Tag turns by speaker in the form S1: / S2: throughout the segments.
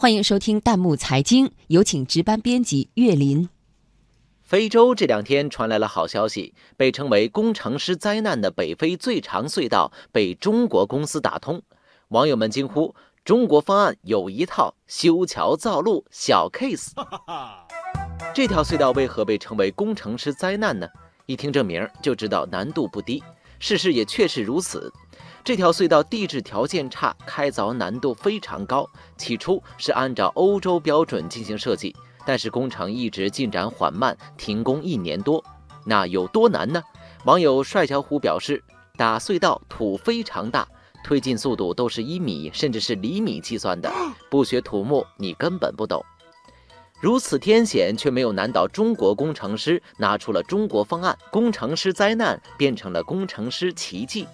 S1: 欢迎收听弹幕财经，有请值班编辑岳林。
S2: 非洲这两天传来了好消息，被称为“工程师灾难”的北非最长隧道被中国公司打通，网友们惊呼：“中国方案有一套，修桥造路小 case。”这条隧道为何被称为“工程师灾难”呢？一听这名儿就知道难度不低。事实也确实如此。这条隧道地质条件差，开凿难度非常高。起初是按照欧洲标准进行设计，但是工程一直进展缓慢，停工一年多。那有多难呢？网友帅小虎表示，打隧道土非常大，推进速度都是以米甚至是厘米计算的，不学土木你根本不懂。如此天险却没有难倒中国工程师，拿出了中国方案，工程师灾难变成了工程师奇迹。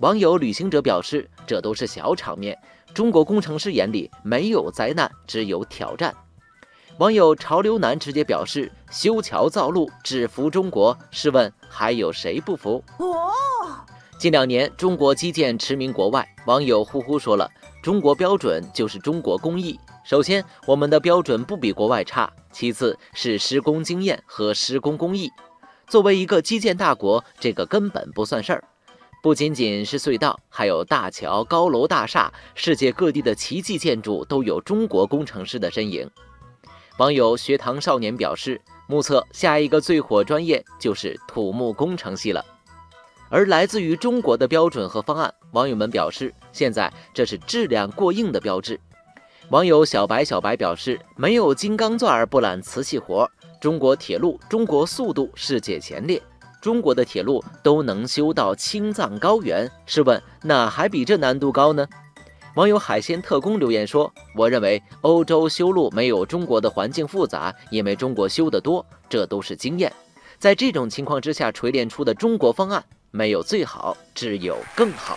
S2: 网友旅行者表示，这都是小场面，中国工程师眼里没有灾难，只有挑战。网友潮流男直接表示，修桥造路只服中国，试问还有谁不服？近两年中国基建驰名国外，网友呼呼说了，中国标准就是中国工艺。首先，我们的标准不比国外差；其次是施工经验和施工工艺。作为一个基建大国，这个根本不算事儿。不仅仅是隧道，还有大桥、高楼大厦，世界各地的奇迹建筑都有中国工程师的身影。网友学堂少年表示，目测下一个最火专业就是土木工程系了。而来自于中国的标准和方案，网友们表示，现在这是质量过硬的标志。网友小白小白表示，没有金刚钻不揽瓷器活，中国铁路，中国速度世界前列。中国的铁路都能修到青藏高原，试问哪还比这难度高呢？网友海鲜特工留言说：“我认为欧洲修路没有中国的环境复杂，因为中国修得多，这都是经验。在这种情况之下锤炼出的中国方案，没有最好，只有更好。”